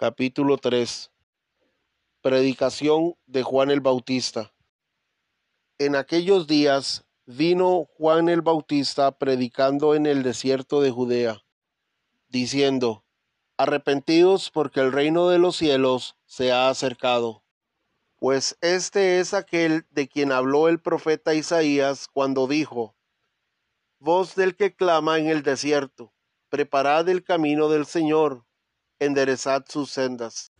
Capítulo 3 Predicación de Juan el Bautista En aquellos días vino Juan el Bautista predicando en el desierto de Judea, diciendo, Arrepentidos porque el reino de los cielos se ha acercado. Pues este es aquel de quien habló el profeta Isaías cuando dijo, Voz del que clama en el desierto, preparad el camino del Señor, enderezad sus sendas.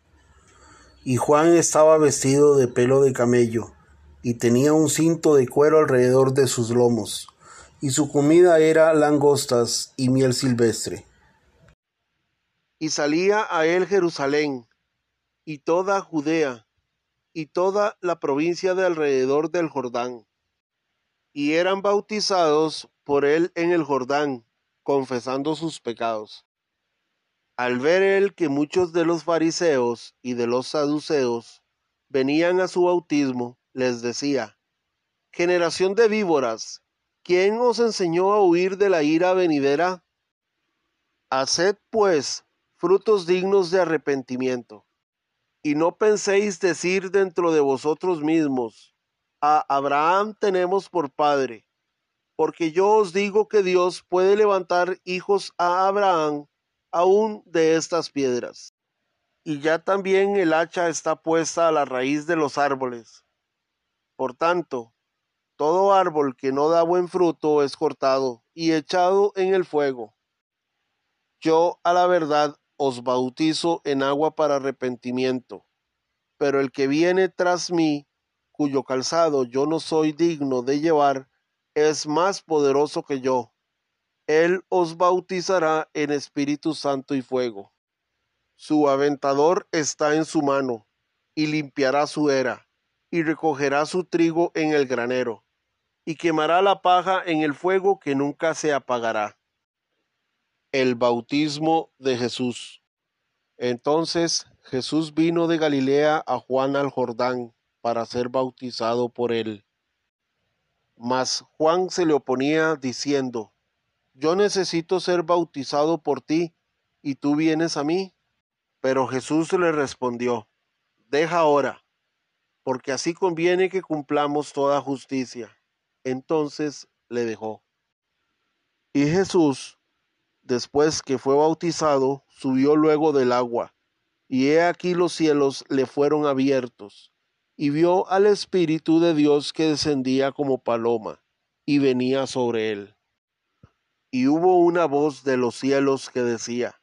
Y Juan estaba vestido de pelo de camello, y tenía un cinto de cuero alrededor de sus lomos, y su comida era langostas y miel silvestre. Y salía a él Jerusalén, y toda Judea, y toda la provincia de alrededor del Jordán, y eran bautizados por él en el Jordán, confesando sus pecados. Al ver él que muchos de los fariseos y de los saduceos venían a su bautismo, les decía, Generación de víboras, ¿quién os enseñó a huir de la ira venidera? Haced, pues, frutos dignos de arrepentimiento, y no penséis decir dentro de vosotros mismos, a Abraham tenemos por padre, porque yo os digo que Dios puede levantar hijos a Abraham aún de estas piedras. Y ya también el hacha está puesta a la raíz de los árboles. Por tanto, todo árbol que no da buen fruto es cortado y echado en el fuego. Yo a la verdad os bautizo en agua para arrepentimiento, pero el que viene tras mí, cuyo calzado yo no soy digno de llevar, es más poderoso que yo. Él os bautizará en Espíritu Santo y fuego. Su aventador está en su mano, y limpiará su era y recogerá su trigo en el granero, y quemará la paja en el fuego que nunca se apagará. El bautismo de Jesús. Entonces Jesús vino de Galilea a Juan al Jordán para ser bautizado por él. Mas Juan se le oponía diciendo, Yo necesito ser bautizado por ti, y tú vienes a mí. Pero Jesús le respondió, Deja ahora porque así conviene que cumplamos toda justicia. Entonces le dejó. Y Jesús, después que fue bautizado, subió luego del agua, y he aquí los cielos le fueron abiertos, y vio al Espíritu de Dios que descendía como paloma, y venía sobre él. Y hubo una voz de los cielos que decía,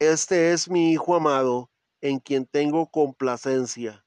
Este es mi Hijo amado, en quien tengo complacencia